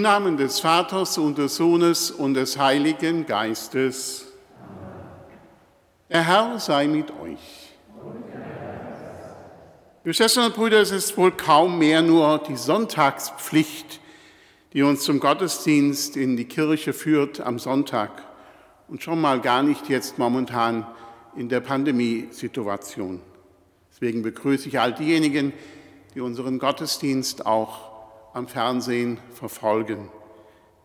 Im Namen des Vaters und des Sohnes und des Heiligen Geistes. Der Herr sei mit euch. Liebe Schwestern und Brüder, es ist wohl kaum mehr nur die Sonntagspflicht, die uns zum Gottesdienst in die Kirche führt am Sonntag und schon mal gar nicht jetzt momentan in der Pandemiesituation. Deswegen begrüße ich all diejenigen, die unseren Gottesdienst auch am Fernsehen verfolgen,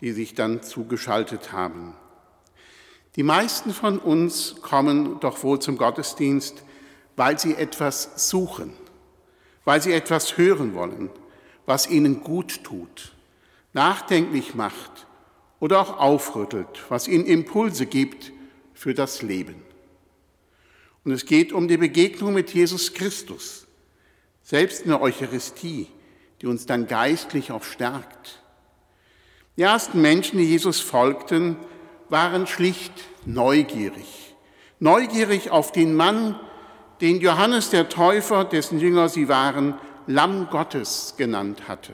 die sich dann zugeschaltet haben. Die meisten von uns kommen doch wohl zum Gottesdienst, weil sie etwas suchen, weil sie etwas hören wollen, was ihnen gut tut, nachdenklich macht oder auch aufrüttelt, was ihnen Impulse gibt für das Leben. Und es geht um die Begegnung mit Jesus Christus, selbst in der Eucharistie die uns dann geistlich auch stärkt. Die ersten Menschen, die Jesus folgten, waren schlicht neugierig. Neugierig auf den Mann, den Johannes der Täufer, dessen Jünger sie waren, Lamm Gottes genannt hatte.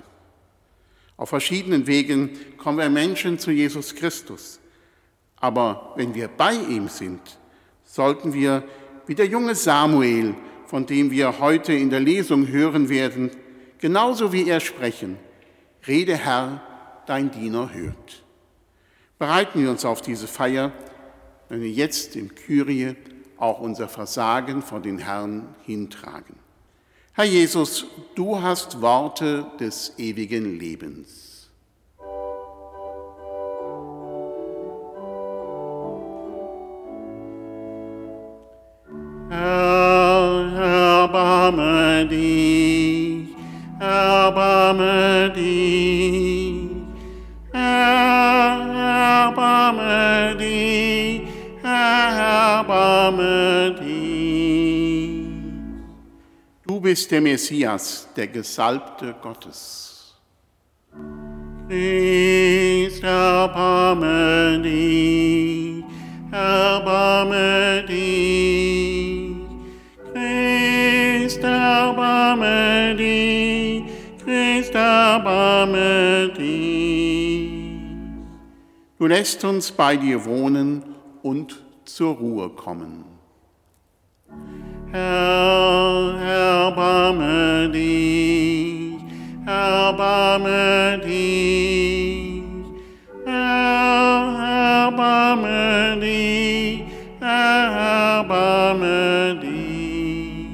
Auf verschiedenen Wegen kommen wir Menschen zu Jesus Christus. Aber wenn wir bei ihm sind, sollten wir wie der junge Samuel, von dem wir heute in der Lesung hören werden, genauso wie er sprechen. Rede Herr, dein Diener hört. Bereiten wir uns auf diese Feier, wenn wir jetzt im Kyrie auch unser Versagen vor den Herrn hintragen. Herr Jesus, du hast Worte des ewigen Lebens. Bist der Messias, der Gesalbte Gottes. Christ, erbarme dich, erbarme dich. Christ, erbarme dich erbarme dich. Du lässt uns bei dir wohnen und zur Ruhe kommen. Herr, erbarme dich, erbarme dich. Herr, erbarme dich, erbarme dich.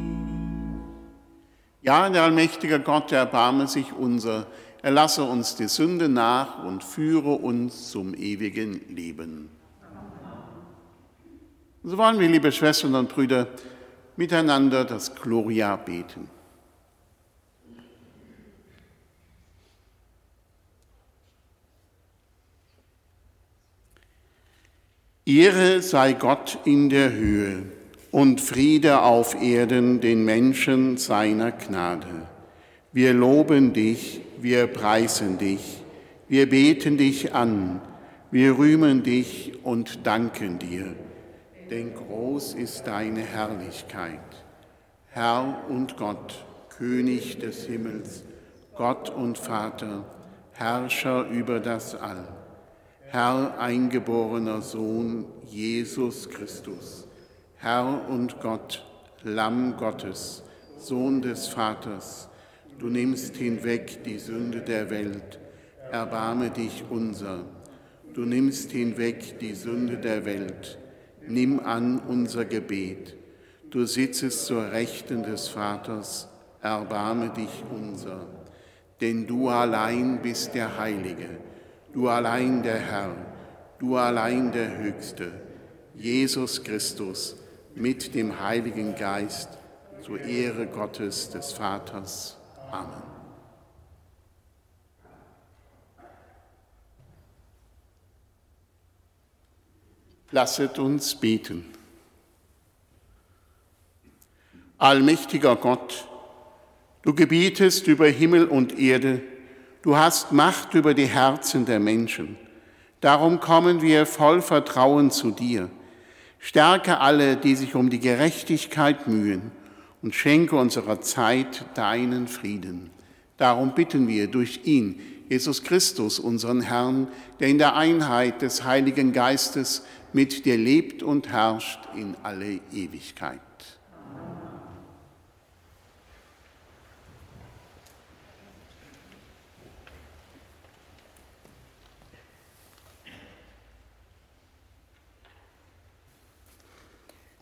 Ja, der allmächtige Gott, erbarme sich unser, er lasse uns die Sünde nach und führe uns zum ewigen Leben. So wollen wir, liebe Schwestern und Brüder, miteinander das Gloria beten. Ehre sei Gott in der Höhe und Friede auf Erden den Menschen seiner Gnade. Wir loben dich, wir preisen dich, wir beten dich an, wir rühmen dich und danken dir, denn groß ist deine Herrlichkeit. Herr und Gott, König des Himmels, Gott und Vater, Herrscher über das All, Herr eingeborener Sohn Jesus Christus. Herr und Gott, Lamm Gottes, Sohn des Vaters, du nimmst hinweg die Sünde der Welt, erbarme dich unser. Du nimmst hinweg die Sünde der Welt, nimm an unser Gebet. Du sitzest zur Rechten des Vaters, erbarme dich unser. Denn du allein bist der Heilige, du allein der Herr, du allein der Höchste, Jesus Christus, mit dem Heiligen Geist zur Ehre Gottes des Vaters. Amen. Lasset uns beten. Allmächtiger Gott, du gebietest über Himmel und Erde, du hast Macht über die Herzen der Menschen. Darum kommen wir voll Vertrauen zu dir Stärke alle, die sich um die Gerechtigkeit mühen und schenke unserer Zeit deinen Frieden. Darum bitten wir durch ihn, Jesus Christus, unseren Herrn, der in der Einheit des Heiligen Geistes mit dir lebt und herrscht in alle Ewigkeit.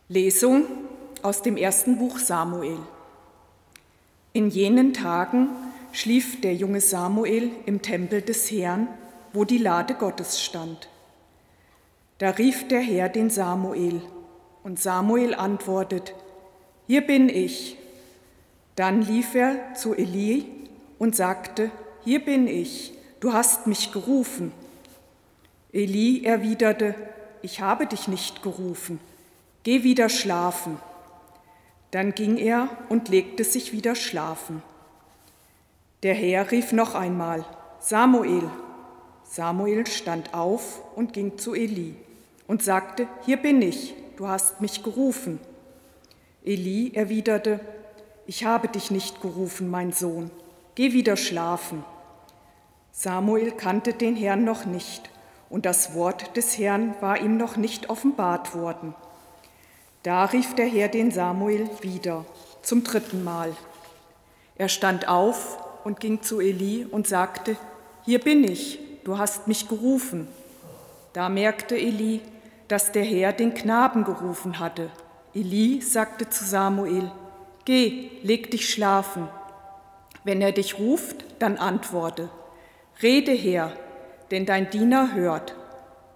Lesung aus dem ersten Buch Samuel. In jenen Tagen schlief der junge Samuel im Tempel des Herrn, wo die Lade Gottes stand. Da rief der Herr den Samuel, und Samuel antwortet, Hier bin ich. Dann lief er zu Eli und sagte, Hier bin ich, du hast mich gerufen. Eli erwiderte, Ich habe dich nicht gerufen, geh wieder schlafen. Dann ging er und legte sich wieder schlafen. Der Herr rief noch einmal, Samuel. Samuel stand auf und ging zu Eli und sagte, Hier bin ich, du hast mich gerufen. Eli erwiderte, Ich habe dich nicht gerufen, mein Sohn, geh wieder schlafen. Samuel kannte den Herrn noch nicht, und das Wort des Herrn war ihm noch nicht offenbart worden. Da rief der Herr den Samuel wieder, zum dritten Mal. Er stand auf und ging zu Eli und sagte, Hier bin ich, du hast mich gerufen. Da merkte Eli, dass der Herr den Knaben gerufen hatte. Eli sagte zu Samuel, Geh, leg dich schlafen. Wenn er dich ruft, dann antworte, Rede her, denn dein Diener hört.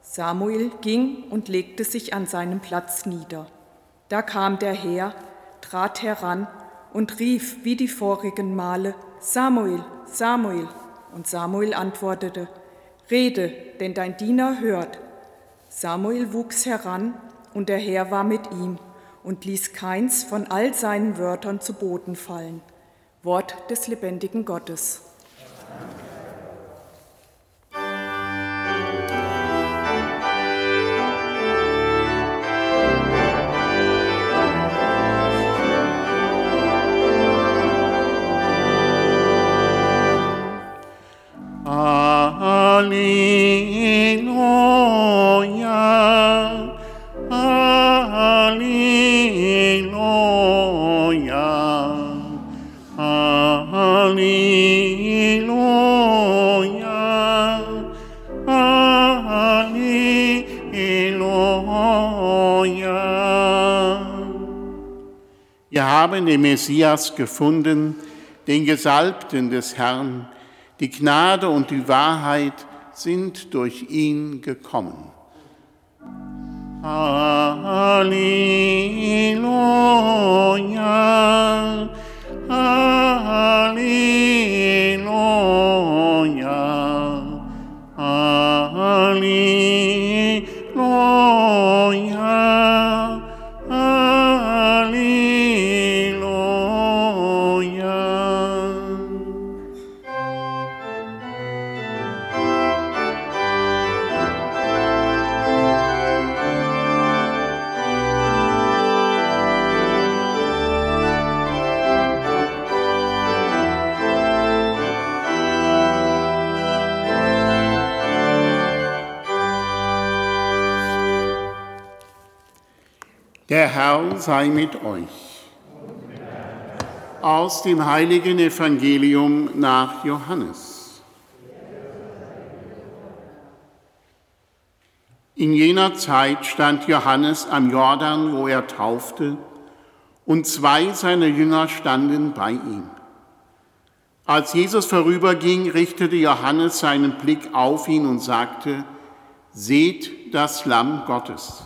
Samuel ging und legte sich an seinem Platz nieder. Da kam der Herr, trat heran und rief wie die vorigen Male, Samuel, Samuel. Und Samuel antwortete, Rede, denn dein Diener hört. Samuel wuchs heran, und der Herr war mit ihm und ließ keins von all seinen Wörtern zu Boden fallen. Wort des lebendigen Gottes. Haben den Messias gefunden, den Gesalbten des Herrn. Die Gnade und die Wahrheit sind durch ihn gekommen. Halleluja, Halleluja, Halleluja. Der Herr sei mit euch. Aus dem heiligen Evangelium nach Johannes. In jener Zeit stand Johannes am Jordan, wo er taufte, und zwei seiner Jünger standen bei ihm. Als Jesus vorüberging, richtete Johannes seinen Blick auf ihn und sagte, Seht das Lamm Gottes.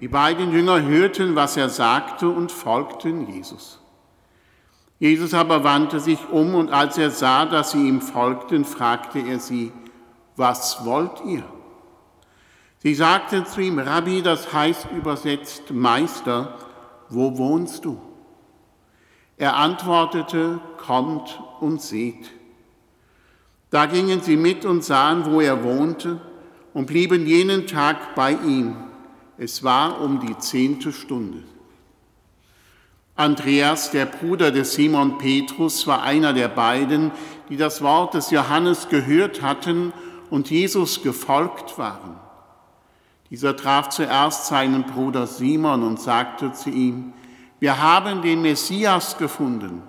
Die beiden Jünger hörten, was er sagte und folgten Jesus. Jesus aber wandte sich um und als er sah, dass sie ihm folgten, fragte er sie, was wollt ihr? Sie sagten zu ihm, Rabbi, das heißt übersetzt Meister, wo wohnst du? Er antwortete, kommt und seht. Da gingen sie mit und sahen, wo er wohnte und blieben jenen Tag bei ihm. Es war um die zehnte Stunde. Andreas, der Bruder des Simon Petrus, war einer der beiden, die das Wort des Johannes gehört hatten und Jesus gefolgt waren. Dieser traf zuerst seinen Bruder Simon und sagte zu ihm, wir haben den Messias gefunden.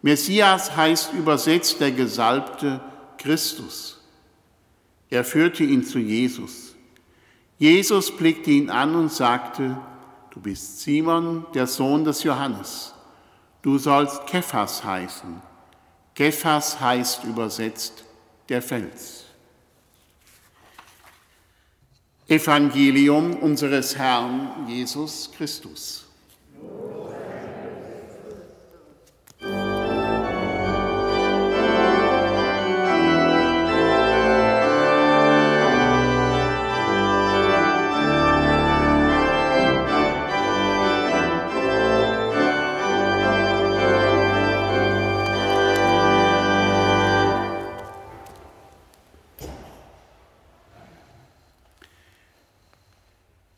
Messias heißt übersetzt der Gesalbte Christus. Er führte ihn zu Jesus. Jesus blickte ihn an und sagte, Du bist Simon, der Sohn des Johannes. Du sollst Kephas heißen. Kephas heißt übersetzt der Fels. Evangelium unseres Herrn Jesus Christus.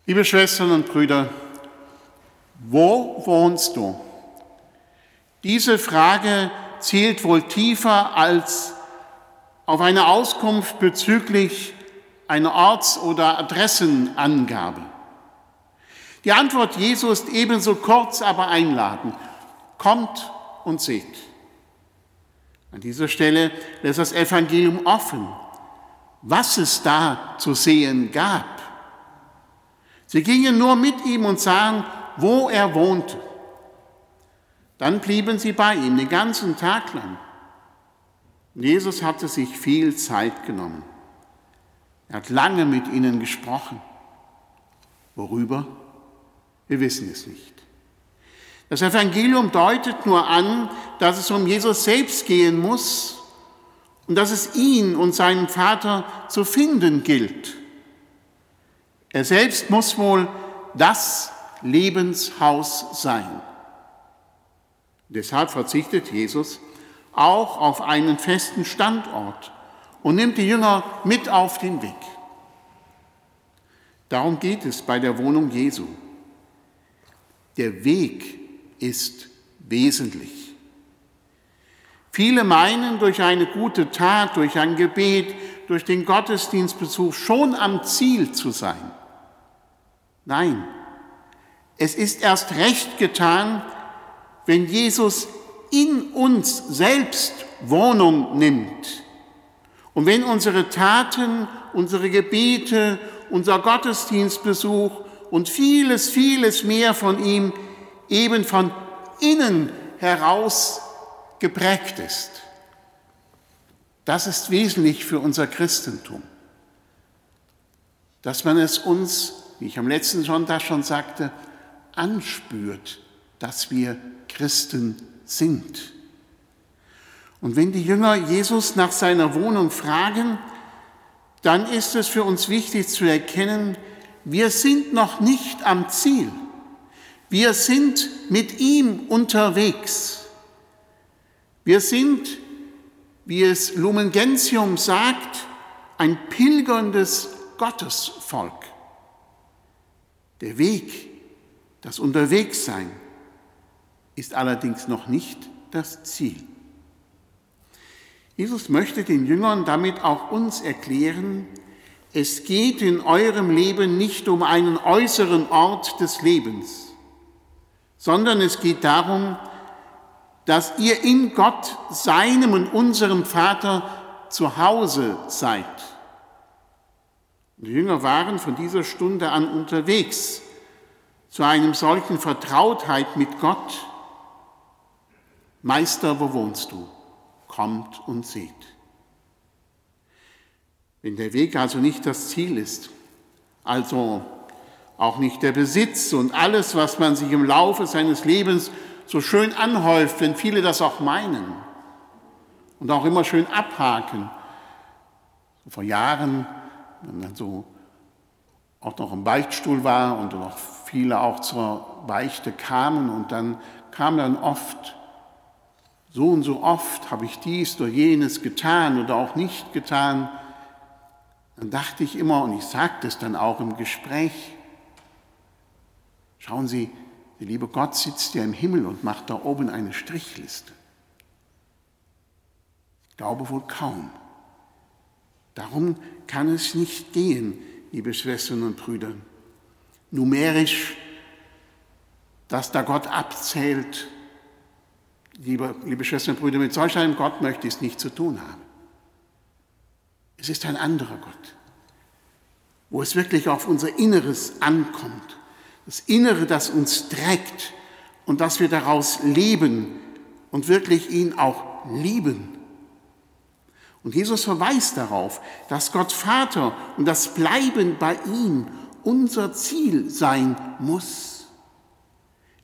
Liebe Schwestern und Brüder, wo wohnst du? Diese Frage zielt wohl tiefer als auf eine Auskunft bezüglich einer Orts- oder Adressenangabe. Die Antwort Jesu ist ebenso kurz, aber einladend. Kommt und seht. An dieser Stelle lässt das Evangelium offen, was es da zu sehen gab. Sie gingen nur mit ihm und sahen, wo er wohnte. Dann blieben sie bei ihm den ganzen Tag lang. Jesus hatte sich viel Zeit genommen. Er hat lange mit ihnen gesprochen. Worüber? Wir wissen es nicht. Das Evangelium deutet nur an, dass es um Jesus selbst gehen muss und dass es ihn und seinen Vater zu finden gilt. Er selbst muss wohl das Lebenshaus sein. Deshalb verzichtet Jesus auch auf einen festen Standort und nimmt die Jünger mit auf den Weg. Darum geht es bei der Wohnung Jesu. Der Weg ist wesentlich. Viele meinen, durch eine gute Tat, durch ein Gebet, durch den Gottesdienstbesuch schon am Ziel zu sein. Nein, es ist erst recht getan, wenn Jesus in uns selbst Wohnung nimmt. Und wenn unsere Taten, unsere Gebete, unser Gottesdienstbesuch und vieles, vieles mehr von ihm eben von innen heraus geprägt ist. Das ist wesentlich für unser Christentum, dass man es uns wie ich am letzten Sonntag schon sagte, anspürt, dass wir Christen sind. Und wenn die Jünger Jesus nach seiner Wohnung fragen, dann ist es für uns wichtig zu erkennen, wir sind noch nicht am Ziel. Wir sind mit ihm unterwegs. Wir sind, wie es Lumen Gentium sagt, ein pilgerndes Gottesvolk. Der Weg, das Unterwegssein, ist allerdings noch nicht das Ziel. Jesus möchte den Jüngern damit auch uns erklären, es geht in eurem Leben nicht um einen äußeren Ort des Lebens, sondern es geht darum, dass ihr in Gott, seinem und unserem Vater, zu Hause seid. Die Jünger waren von dieser Stunde an unterwegs zu einem solchen Vertrautheit mit Gott. Meister, wo wohnst du? Kommt und seht. Wenn der Weg also nicht das Ziel ist, also auch nicht der Besitz und alles, was man sich im Laufe seines Lebens so schön anhäuft, wenn viele das auch meinen und auch immer schön abhaken. Vor Jahren wenn man so auch noch im Beichtstuhl war und noch viele auch zur Beichte kamen und dann kam dann oft, so und so oft habe ich dies oder jenes getan oder auch nicht getan. Dann dachte ich immer, und ich sagte es dann auch im Gespräch, schauen Sie, Der liebe Gott sitzt ja im Himmel und macht da oben eine Strichliste. Ich glaube wohl kaum. Darum kann es nicht gehen, liebe Schwestern und Brüder. Numerisch, dass da Gott abzählt, liebe, liebe Schwestern und Brüder, mit solch einem Gott möchte ich es nicht zu tun haben. Es ist ein anderer Gott, wo es wirklich auf unser Inneres ankommt. Das Innere, das uns trägt und dass wir daraus leben und wirklich ihn auch lieben. Und Jesus verweist darauf, dass Gott Vater und das Bleiben bei ihm unser Ziel sein muss.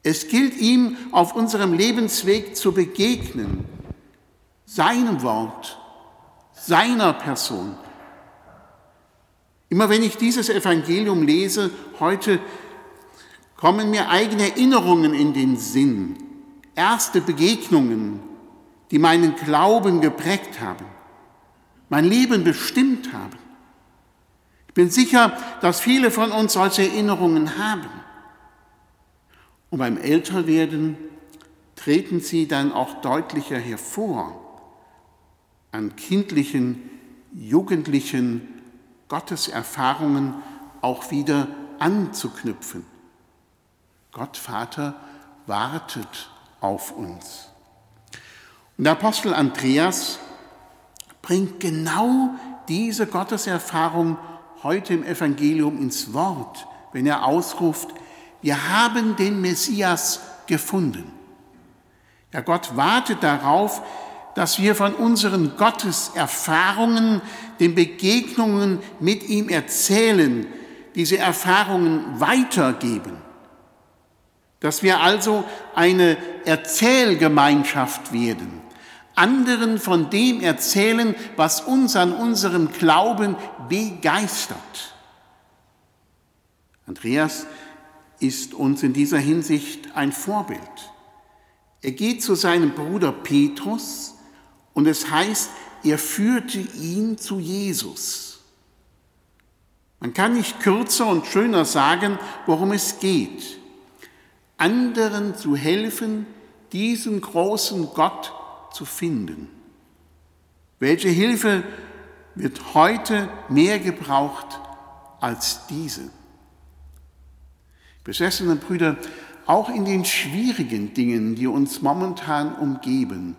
Es gilt ihm auf unserem Lebensweg zu begegnen, seinem Wort, seiner Person. Immer wenn ich dieses Evangelium lese, heute kommen mir eigene Erinnerungen in den Sinn, erste Begegnungen, die meinen Glauben geprägt haben mein Leben bestimmt haben. Ich bin sicher, dass viele von uns solche Erinnerungen haben. Und beim Älterwerden treten sie dann auch deutlicher hervor an kindlichen, jugendlichen Gotteserfahrungen auch wieder anzuknüpfen. Gott Vater wartet auf uns. Und der Apostel Andreas bringt genau diese Gotteserfahrung heute im Evangelium ins Wort, wenn er ausruft, wir haben den Messias gefunden. Ja, Gott wartet darauf, dass wir von unseren Gotteserfahrungen, den Begegnungen mit ihm erzählen, diese Erfahrungen weitergeben. Dass wir also eine Erzählgemeinschaft werden anderen von dem erzählen, was uns an unserem Glauben begeistert. Andreas ist uns in dieser Hinsicht ein Vorbild. Er geht zu seinem Bruder Petrus und es heißt, er führte ihn zu Jesus. Man kann nicht kürzer und schöner sagen, worum es geht. Anderen zu helfen, diesen großen Gott zu finden. Welche Hilfe wird heute mehr gebraucht als diese? Besessene Brüder, auch in den schwierigen Dingen, die uns momentan umgeben,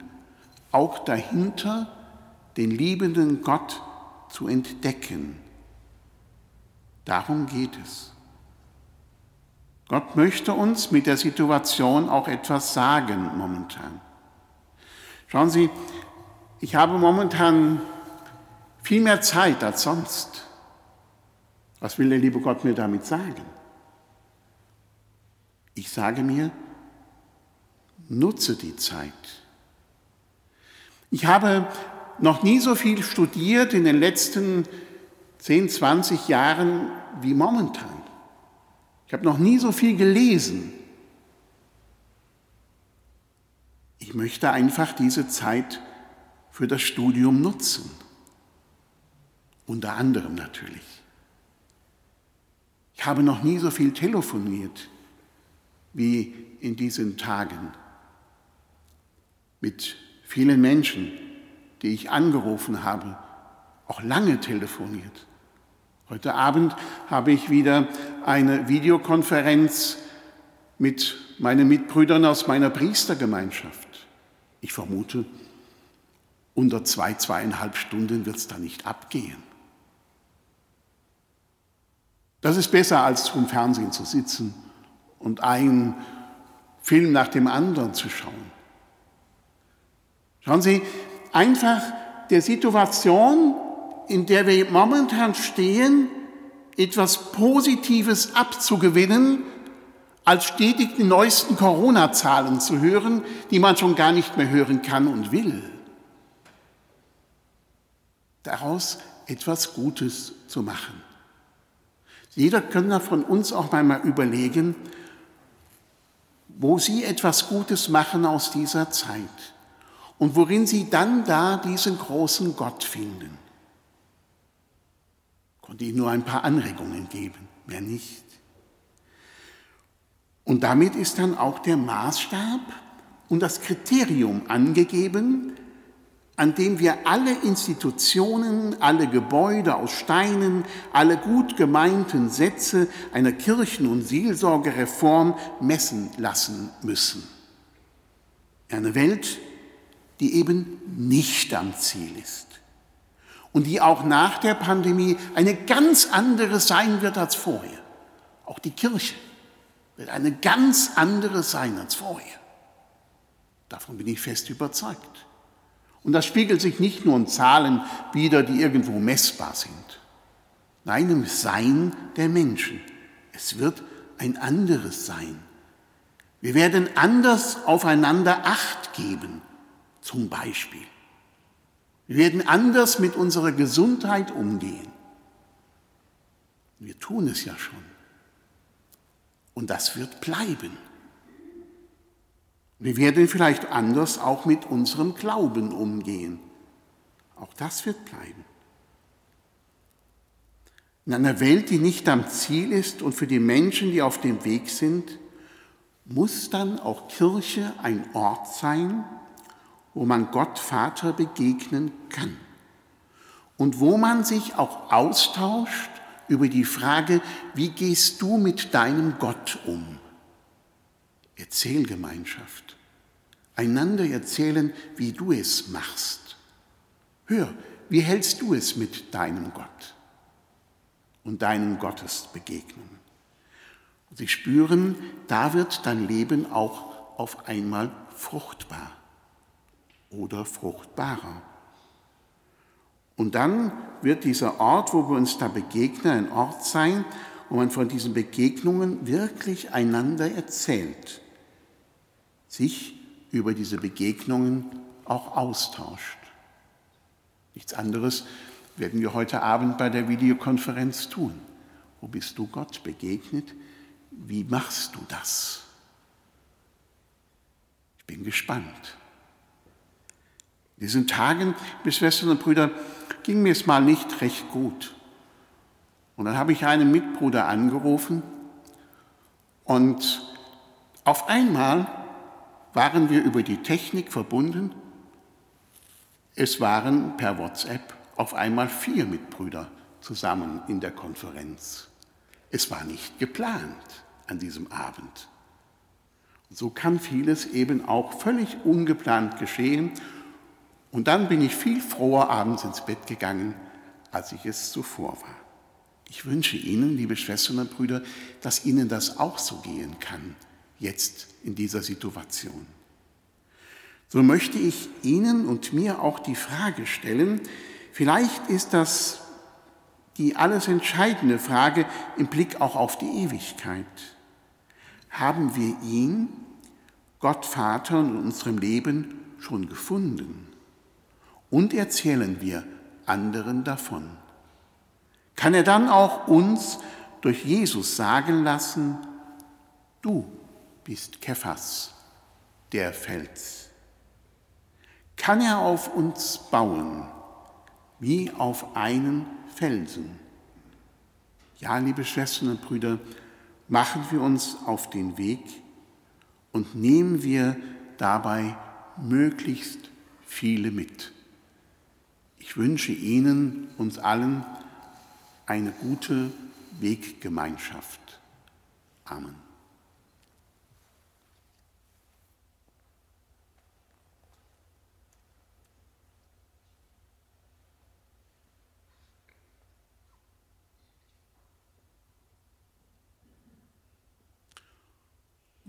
auch dahinter den liebenden Gott zu entdecken. Darum geht es. Gott möchte uns mit der Situation auch etwas sagen momentan. Schauen Sie, ich habe momentan viel mehr Zeit als sonst. Was will der liebe Gott mir damit sagen? Ich sage mir, nutze die Zeit. Ich habe noch nie so viel studiert in den letzten 10, 20 Jahren wie momentan. Ich habe noch nie so viel gelesen. Ich möchte einfach diese Zeit für das Studium nutzen. Unter anderem natürlich. Ich habe noch nie so viel telefoniert wie in diesen Tagen mit vielen Menschen, die ich angerufen habe, auch lange telefoniert. Heute Abend habe ich wieder eine Videokonferenz mit meinen Mitbrüdern aus meiner Priestergemeinschaft. Ich vermute, unter zwei, zweieinhalb Stunden wird es da nicht abgehen. Das ist besser, als zum Fernsehen zu sitzen und einen Film nach dem anderen zu schauen. Schauen Sie, einfach der Situation, in der wir momentan stehen, etwas Positives abzugewinnen, als stetig die neuesten Corona-Zahlen zu hören, die man schon gar nicht mehr hören kann und will. Daraus etwas Gutes zu machen. Jeder kann von uns auch einmal überlegen, wo Sie etwas Gutes machen aus dieser Zeit und worin Sie dann da diesen großen Gott finden. Ich konnte Ihnen nur ein paar Anregungen geben, mehr nicht. Und damit ist dann auch der Maßstab und das Kriterium angegeben, an dem wir alle Institutionen, alle Gebäude aus Steinen, alle gut gemeinten Sätze einer Kirchen- und Seelsorgereform messen lassen müssen. Eine Welt, die eben nicht am Ziel ist und die auch nach der Pandemie eine ganz andere sein wird als vorher. Auch die Kirche wird eine ganz andere sein als vorher. Davon bin ich fest überzeugt. Und das spiegelt sich nicht nur in Zahlen wider, die irgendwo messbar sind. Nein, im Sein der Menschen. Es wird ein anderes Sein. Wir werden anders aufeinander Acht geben, zum Beispiel. Wir werden anders mit unserer Gesundheit umgehen. Wir tun es ja schon. Und das wird bleiben. Wir werden vielleicht anders auch mit unserem Glauben umgehen. Auch das wird bleiben. In einer Welt, die nicht am Ziel ist und für die Menschen, die auf dem Weg sind, muss dann auch Kirche ein Ort sein, wo man Gott Vater begegnen kann und wo man sich auch austauscht über die Frage, wie gehst du mit deinem Gott um? Erzählgemeinschaft. Einander erzählen, wie du es machst. Hör, wie hältst du es mit deinem Gott und deinen Gottesbegegnungen? Und sie spüren, da wird dein Leben auch auf einmal fruchtbar oder fruchtbarer. Und dann wird dieser Ort, wo wir uns da begegnen, ein Ort sein, wo man von diesen Begegnungen wirklich einander erzählt sich über diese Begegnungen auch austauscht. Nichts anderes werden wir heute Abend bei der Videokonferenz tun. Wo bist du Gott begegnet? Wie machst du das? Ich bin gespannt. In diesen Tagen, bis Schwestern und Brüder, ging mir es mal nicht recht gut. Und dann habe ich einen Mitbruder angerufen und auf einmal waren wir über die Technik verbunden. Es waren per WhatsApp auf einmal vier Mitbrüder zusammen in der Konferenz. Es war nicht geplant an diesem Abend. So kann vieles eben auch völlig ungeplant geschehen. Und dann bin ich viel froher abends ins Bett gegangen, als ich es zuvor war. Ich wünsche Ihnen, liebe Schwestern und Brüder, dass Ihnen das auch so gehen kann jetzt in dieser Situation. So möchte ich Ihnen und mir auch die Frage stellen, vielleicht ist das die alles entscheidende Frage im Blick auch auf die Ewigkeit. Haben wir ihn, Gott Vater, in unserem Leben schon gefunden? Und erzählen wir anderen davon? Kann er dann auch uns durch Jesus sagen lassen, du bist Kephas, der Fels. Kann er auf uns bauen, wie auf einen Felsen? Ja, liebe Schwestern und Brüder, machen wir uns auf den Weg und nehmen wir dabei möglichst viele mit. Ich wünsche Ihnen, uns allen, eine gute Weggemeinschaft. Amen.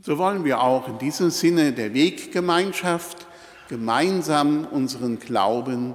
So wollen wir auch in diesem Sinne der Weggemeinschaft gemeinsam unseren Glauben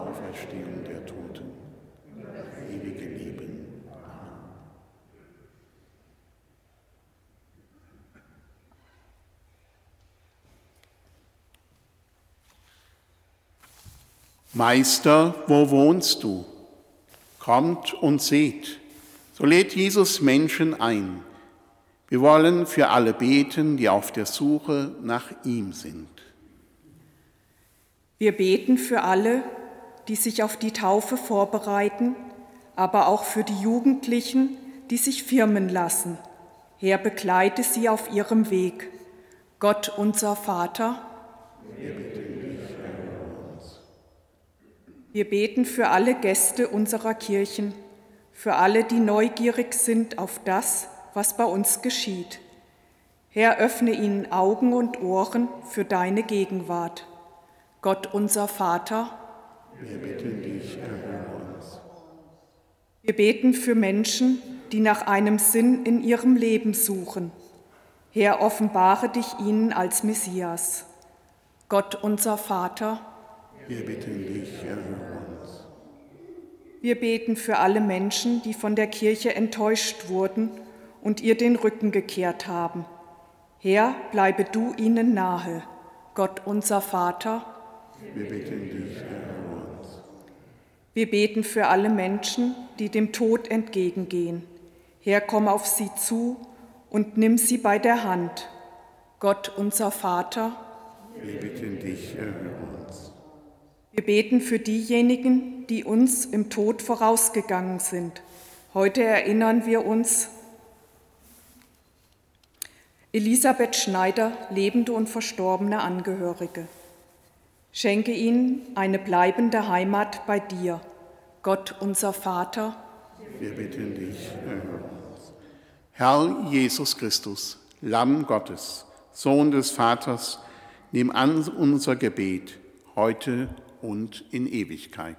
Auferstehung der Toten, ewige Leben. Meister, wo wohnst du? Kommt und seht. So lädt Jesus Menschen ein. Wir wollen für alle beten, die auf der Suche nach ihm sind. Wir beten für alle, die sich auf die Taufe vorbereiten, aber auch für die Jugendlichen, die sich firmen lassen. Herr, begleite sie auf ihrem Weg. Gott unser Vater. Wir beten für alle Gäste unserer Kirchen, für alle, die neugierig sind auf das, was bei uns geschieht. Herr, öffne ihnen Augen und Ohren für deine Gegenwart. Gott unser Vater, wir bitten dich, erhöre uns. Wir beten für Menschen, die nach einem Sinn in ihrem Leben suchen. Herr, offenbare dich ihnen als Messias. Gott unser Vater, wir bitten dich, erhöre uns. Wir beten für alle Menschen, die von der Kirche enttäuscht wurden und ihr den Rücken gekehrt haben. Herr, bleibe du ihnen nahe. Gott unser Vater. Wir bitten dich, erhöre uns. Wir beten für alle Menschen, die dem Tod entgegengehen. Herr, komm auf sie zu und nimm sie bei der Hand. Gott unser Vater. Wir bitten dich, erhöre uns. Wir beten für diejenigen, die uns im Tod vorausgegangen sind. Heute erinnern wir uns Elisabeth Schneider, lebende und verstorbene Angehörige. Schenke ihnen eine bleibende Heimat bei dir, Gott unser Vater. Wir bitten dich. Herr Jesus Christus, Lamm Gottes, Sohn des Vaters, nimm an unser Gebet heute und in Ewigkeit.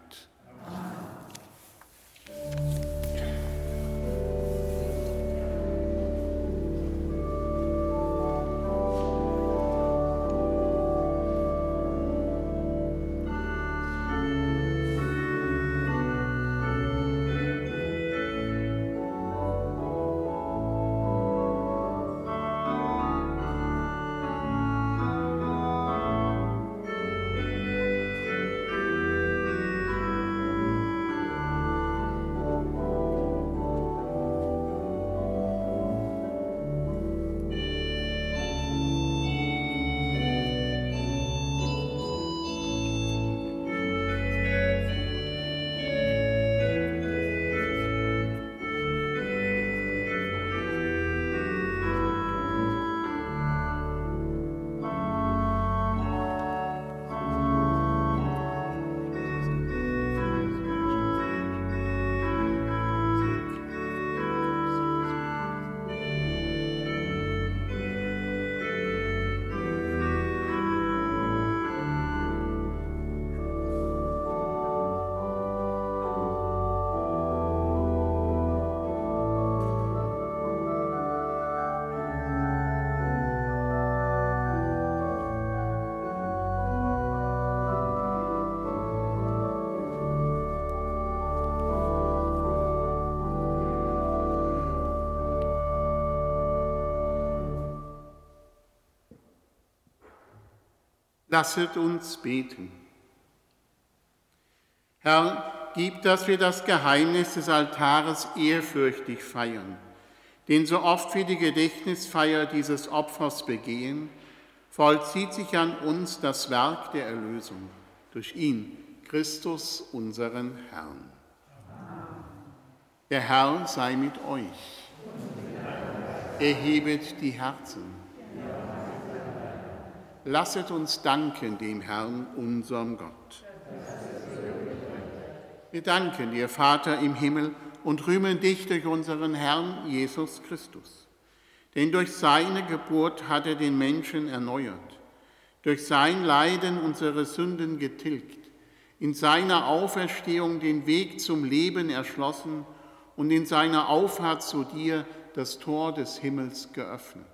Lasset uns beten. Herr, gib, dass wir das Geheimnis des Altares ehrfürchtig feiern, denn so oft wir die Gedächtnisfeier dieses Opfers begehen, vollzieht sich an uns das Werk der Erlösung durch ihn, Christus, unseren Herrn. Der Herr sei mit euch. Erhebet die Herzen. Lasset uns danken dem Herrn, unserem Gott. Wir danken dir, Vater im Himmel, und rühmen dich durch unseren Herrn Jesus Christus. Denn durch seine Geburt hat er den Menschen erneuert durch sein Leiden unsere Sünden getilgt, in seiner Auferstehung den Weg zum Leben erschlossen und in seiner Auffahrt zu dir das Tor des Himmels geöffnet.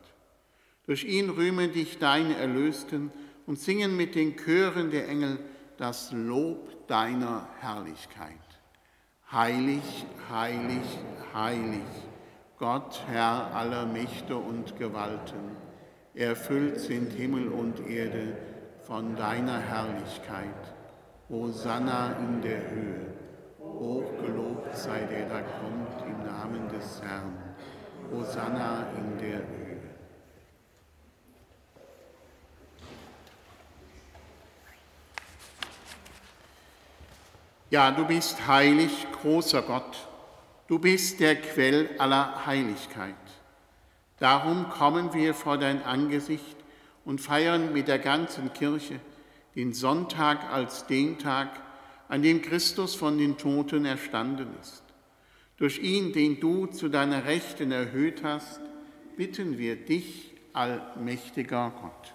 Durch ihn rühmen dich deine Erlösten und singen mit den Chören der Engel das Lob deiner Herrlichkeit. Heilig, heilig, heilig, Gott, Herr aller Mächte und Gewalten, erfüllt sind Himmel und Erde von deiner Herrlichkeit. Hosanna in der Höhe, hochgelobt sei der, der kommt im Namen des Herrn. Hosanna in der Höhe. Ja, du bist heilig, großer Gott. Du bist der Quell aller Heiligkeit. Darum kommen wir vor dein Angesicht und feiern mit der ganzen Kirche den Sonntag als den Tag, an dem Christus von den Toten erstanden ist. Durch ihn, den du zu deiner Rechten erhöht hast, bitten wir dich, allmächtiger Gott.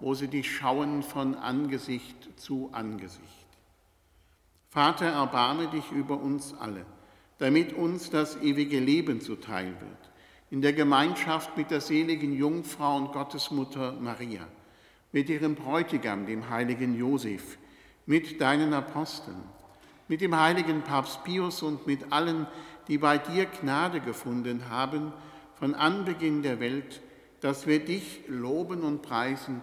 wo sie dich schauen von Angesicht zu Angesicht. Vater, erbarme dich über uns alle, damit uns das ewige Leben zuteil wird, in der Gemeinschaft mit der seligen Jungfrau und Gottesmutter Maria, mit ihrem Bräutigam, dem heiligen Josef, mit deinen Aposteln, mit dem heiligen Papst Pius und mit allen, die bei dir Gnade gefunden haben, von Anbeginn der Welt, dass wir dich loben und preisen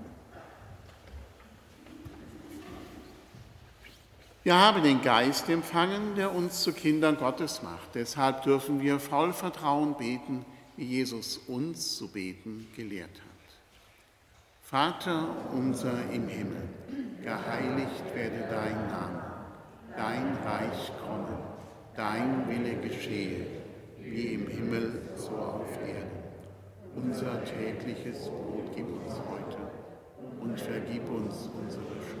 Wir haben den Geist empfangen, der uns zu Kindern Gottes macht. Deshalb dürfen wir voll Vertrauen beten, wie Jesus uns zu beten gelehrt hat. Vater unser im Himmel, geheiligt werde dein Name, dein Reich komme, dein Wille geschehe, wie im Himmel so auf Erden. Unser tägliches Brot gib uns heute und vergib uns unsere Schuld,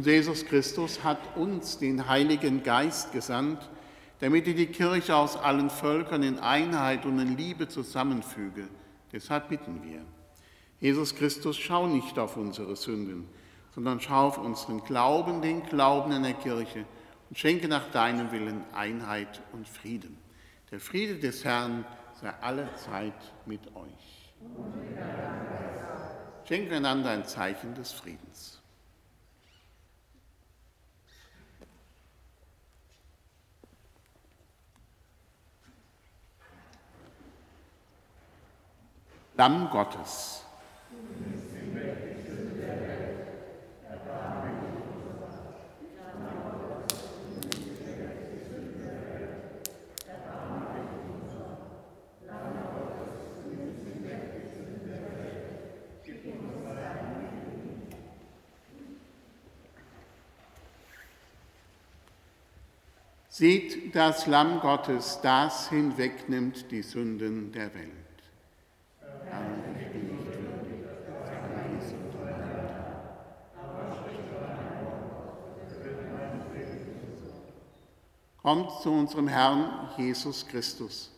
Und Jesus Christus hat uns den Heiligen Geist gesandt, damit er die Kirche aus allen Völkern in Einheit und in Liebe zusammenfüge. Deshalb bitten wir. Jesus Christus, schau nicht auf unsere Sünden, sondern schau auf unseren Glauben, den Glauben in der Kirche und schenke nach deinem Willen Einheit und Frieden. Der Friede des Herrn sei alle Zeit mit euch. Schenken einander ein Zeichen des Friedens. Lamm Gottes. Seht das Lamm Gottes, das hinwegnimmt die Sünden der Welt. Kommt zu unserem Herrn Jesus Christus,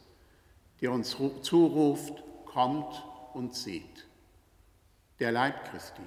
der uns zuruft, kommt und seht. Der Leib Christi.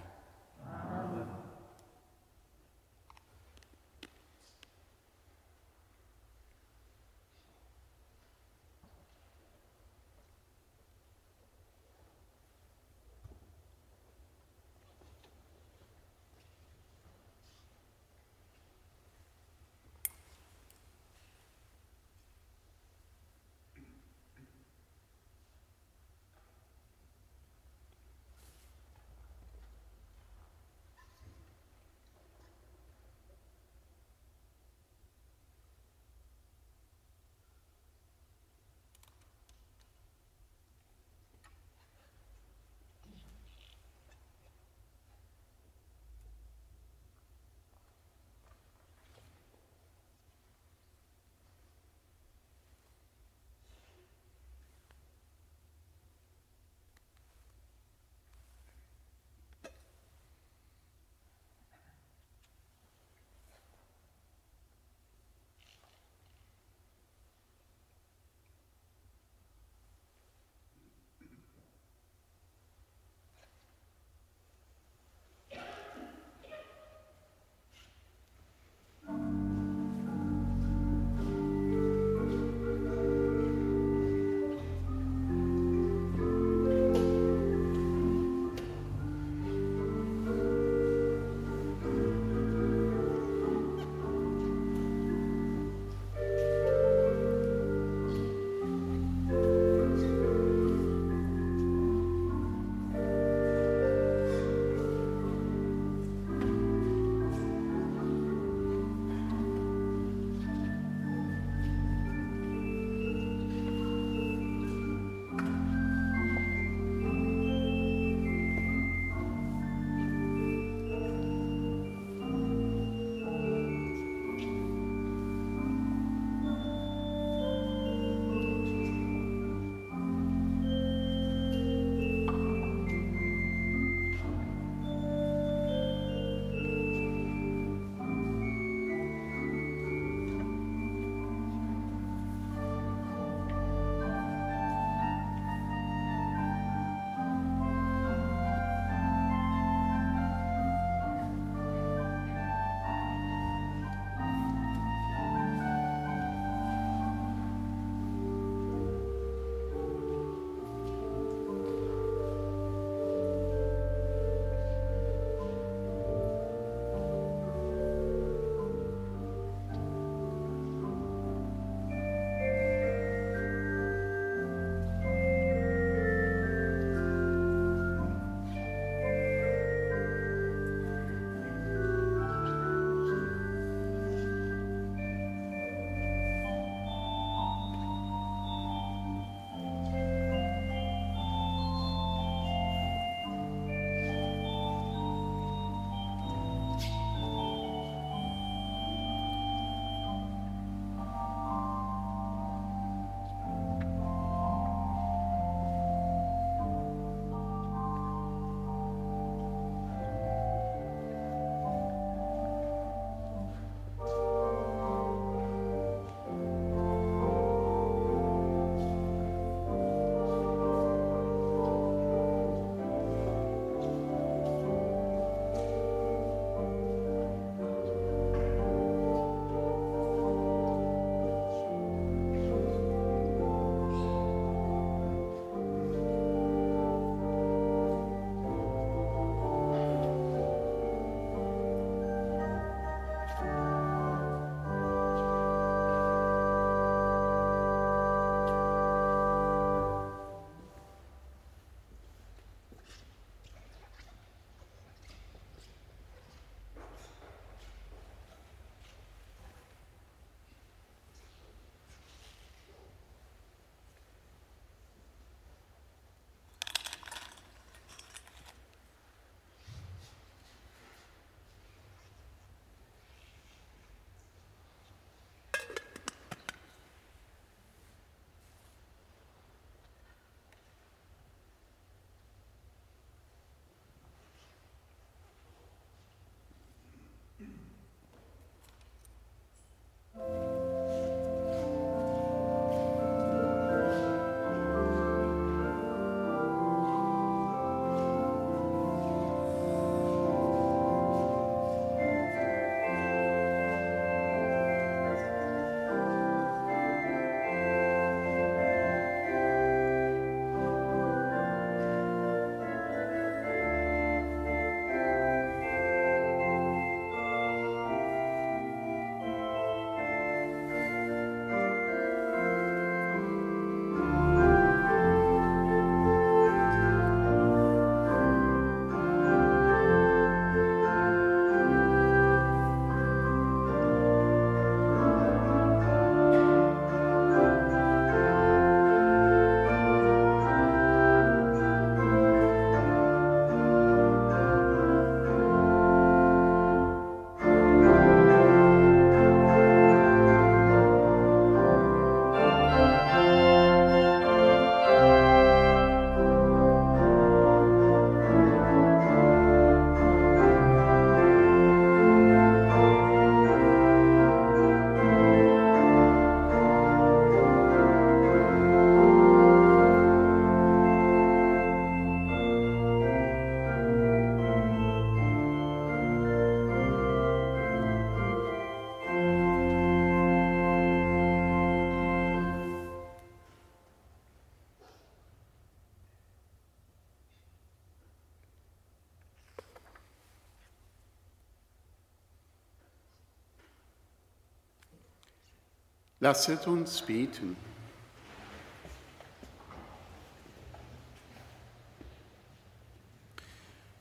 Lasset uns beten.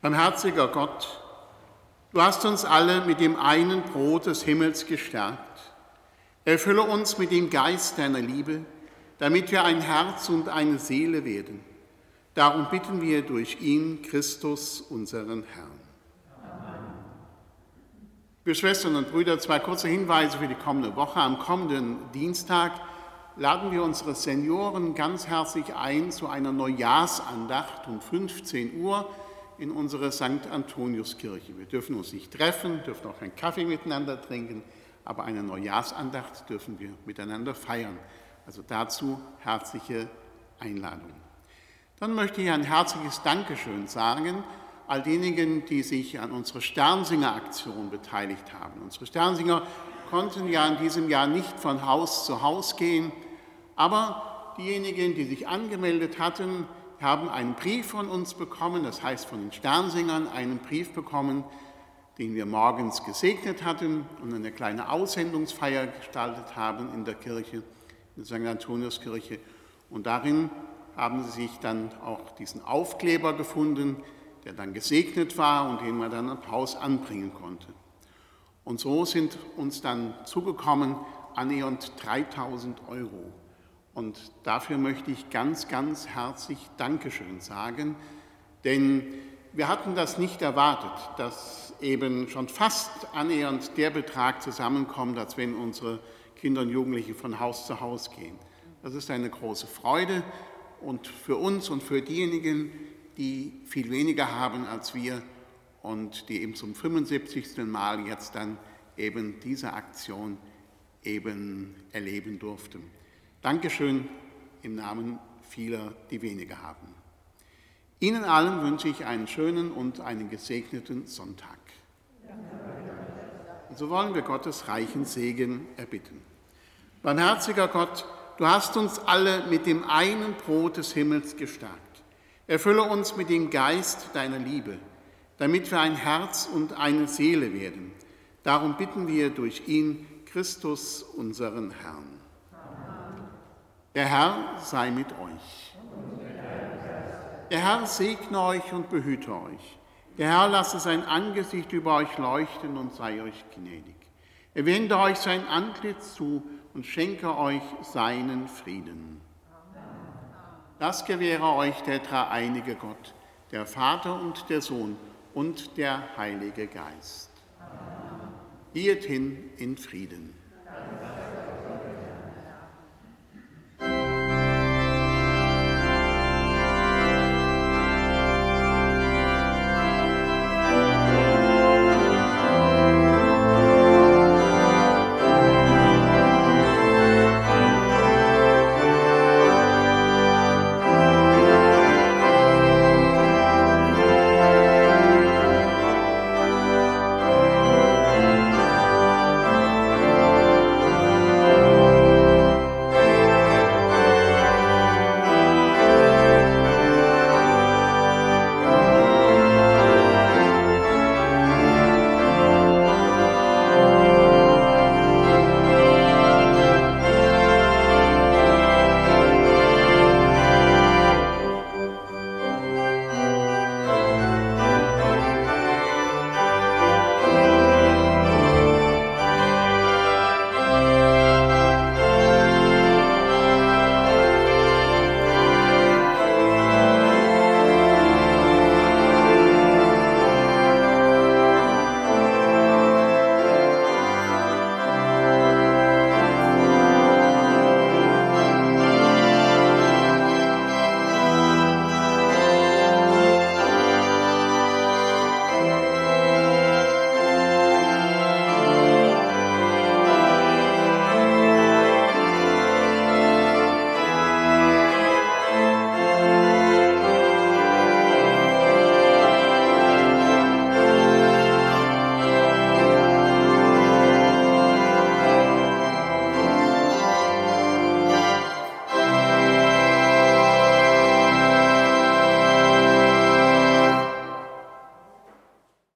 Barmherziger Gott, du hast uns alle mit dem einen Brot des Himmels gestärkt. Erfülle uns mit dem Geist deiner Liebe, damit wir ein Herz und eine Seele werden. Darum bitten wir durch ihn, Christus, unseren Herrn. Liebe Schwestern und Brüder, zwei kurze Hinweise für die kommende Woche. Am kommenden Dienstag laden wir unsere Senioren ganz herzlich ein zu einer Neujahrsandacht um 15 Uhr in unsere St. Antoniuskirche. Wir dürfen uns nicht treffen, dürfen auch keinen Kaffee miteinander trinken, aber eine Neujahrsandacht dürfen wir miteinander feiern. Also dazu herzliche Einladung. Dann möchte ich ein herzliches Dankeschön sagen all denjenigen, die sich an unserer Sternsinger-Aktion beteiligt haben. Unsere Sternsinger konnten ja in diesem Jahr nicht von Haus zu Haus gehen, aber diejenigen, die sich angemeldet hatten, haben einen Brief von uns bekommen, das heißt von den Sternsingern einen Brief bekommen, den wir morgens gesegnet hatten und eine kleine Aussendungsfeier gestaltet haben in der Kirche, in der St. Antoniuskirche. Und darin haben sie sich dann auch diesen Aufkleber gefunden, der dann gesegnet war und den man dann am Haus anbringen konnte. Und so sind uns dann zugekommen annähernd 3000 Euro. Und dafür möchte ich ganz, ganz herzlich Dankeschön sagen, denn wir hatten das nicht erwartet, dass eben schon fast annähernd der Betrag zusammenkommt, als wenn unsere Kinder und Jugendliche von Haus zu Haus gehen. Das ist eine große Freude und für uns und für diejenigen, die viel weniger haben als wir und die eben zum 75. Mal jetzt dann eben diese Aktion eben erleben durften. Dankeschön im Namen vieler, die weniger haben. Ihnen allen wünsche ich einen schönen und einen gesegneten Sonntag. Und so wollen wir Gottes reichen Segen erbitten. Barmherziger Gott, du hast uns alle mit dem einen Brot des Himmels gestärkt. Erfülle uns mit dem Geist deiner Liebe, damit wir ein Herz und eine Seele werden. Darum bitten wir durch ihn, Christus, unseren Herrn. Der Herr sei mit euch. Der Herr segne euch und behüte euch. Der Herr lasse sein Angesicht über euch leuchten und sei euch gnädig. Er wende euch sein Antlitz zu und schenke euch seinen Frieden. Das gewähre euch der dreieinige Gott, der Vater und der Sohn und der Heilige Geist. Geht hin in Frieden.